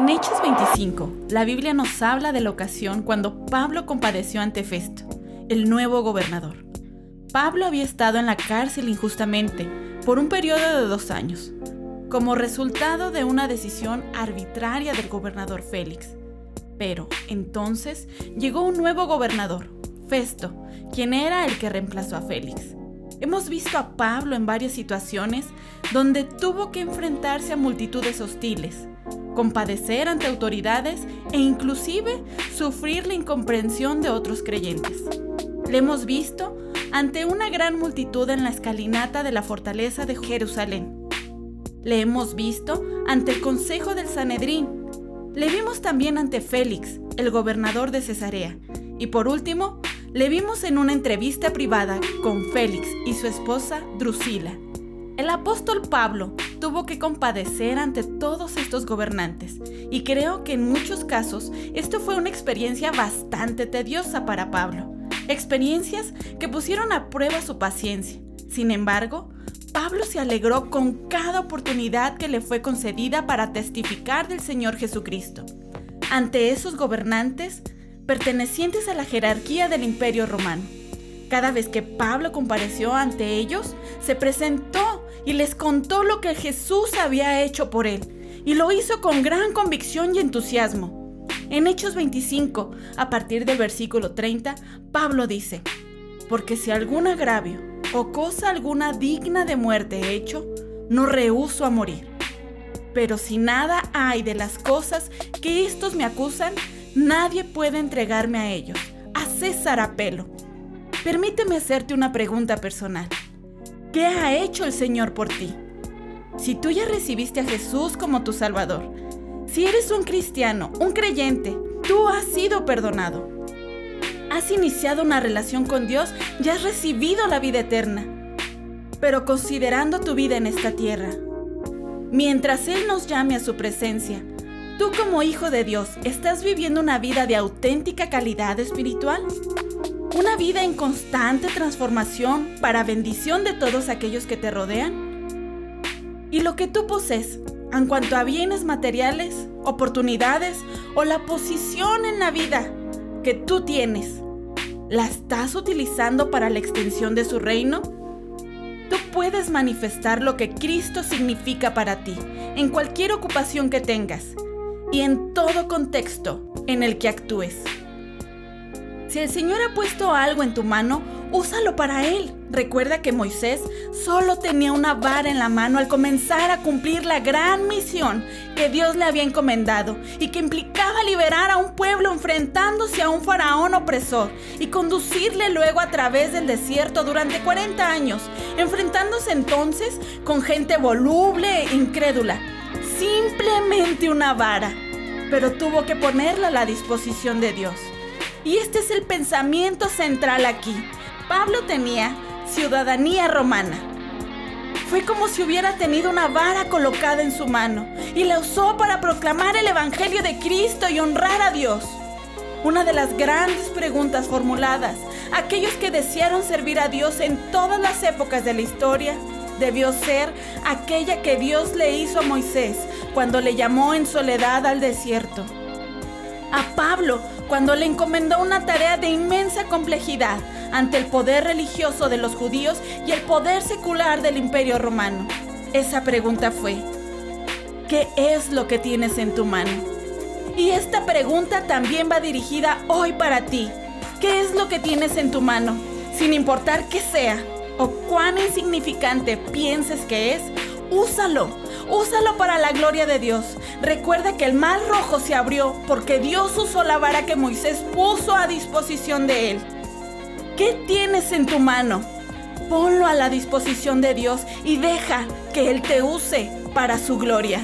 En Hechos 25, la Biblia nos habla de la ocasión cuando Pablo compadeció ante Festo, el nuevo gobernador. Pablo había estado en la cárcel injustamente por un periodo de dos años, como resultado de una decisión arbitraria del gobernador Félix. Pero entonces llegó un nuevo gobernador, Festo, quien era el que reemplazó a Félix. Hemos visto a Pablo en varias situaciones donde tuvo que enfrentarse a multitudes hostiles, compadecer ante autoridades e inclusive sufrir la incomprensión de otros creyentes. Le hemos visto ante una gran multitud en la escalinata de la fortaleza de Jerusalén. Le hemos visto ante el consejo del Sanedrín. Le vimos también ante Félix, el gobernador de Cesarea. Y por último, le vimos en una entrevista privada con Félix y su esposa Drusila. El apóstol Pablo tuvo que compadecer ante todos estos gobernantes y creo que en muchos casos esto fue una experiencia bastante tediosa para Pablo experiencias que pusieron a prueba su paciencia. Sin embargo, Pablo se alegró con cada oportunidad que le fue concedida para testificar del Señor Jesucristo. Ante esos gobernantes pertenecientes a la jerarquía del imperio romano. Cada vez que Pablo compareció ante ellos, se presentó y les contó lo que Jesús había hecho por él, y lo hizo con gran convicción y entusiasmo. En Hechos 25, a partir del versículo 30, Pablo dice, porque si algún agravio o cosa alguna digna de muerte he hecho, no rehuso a morir. Pero si nada hay de las cosas que estos me acusan, nadie puede entregarme a ellos. A César apelo. Permíteme hacerte una pregunta personal. ¿Qué ha hecho el Señor por ti? Si tú ya recibiste a Jesús como tu Salvador, si eres un cristiano, un creyente, tú has sido perdonado. Has iniciado una relación con Dios y has recibido la vida eterna. Pero considerando tu vida en esta tierra, mientras Él nos llame a su presencia, tú como hijo de Dios, ¿estás viviendo una vida de auténtica calidad espiritual? ¿Una vida en constante transformación para bendición de todos aquellos que te rodean? ¿Y lo que tú posees en cuanto a bienes materiales, oportunidades o la posición en la vida que tú tienes, ¿la estás utilizando para la extensión de su reino? Tú puedes manifestar lo que Cristo significa para ti en cualquier ocupación que tengas y en todo contexto en el que actúes. Si el Señor ha puesto algo en tu mano, úsalo para Él. Recuerda que Moisés solo tenía una vara en la mano al comenzar a cumplir la gran misión que Dios le había encomendado y que implicaba liberar a un pueblo enfrentándose a un faraón opresor y conducirle luego a través del desierto durante 40 años, enfrentándose entonces con gente voluble e incrédula. Simplemente una vara, pero tuvo que ponerla a la disposición de Dios. Y este es el pensamiento central aquí. Pablo tenía ciudadanía romana. Fue como si hubiera tenido una vara colocada en su mano y la usó para proclamar el Evangelio de Cristo y honrar a Dios. Una de las grandes preguntas formuladas, aquellos que desearon servir a Dios en todas las épocas de la historia, debió ser aquella que Dios le hizo a Moisés cuando le llamó en soledad al desierto. A Pablo cuando le encomendó una tarea de inmensa complejidad ante el poder religioso de los judíos y el poder secular del imperio romano. Esa pregunta fue, ¿qué es lo que tienes en tu mano? Y esta pregunta también va dirigida hoy para ti. ¿Qué es lo que tienes en tu mano? Sin importar qué sea o cuán insignificante pienses que es, úsalo Úsalo para la gloria de Dios. Recuerda que el mar rojo se abrió porque Dios usó la vara que Moisés puso a disposición de él. ¿Qué tienes en tu mano? Ponlo a la disposición de Dios y deja que Él te use para su gloria.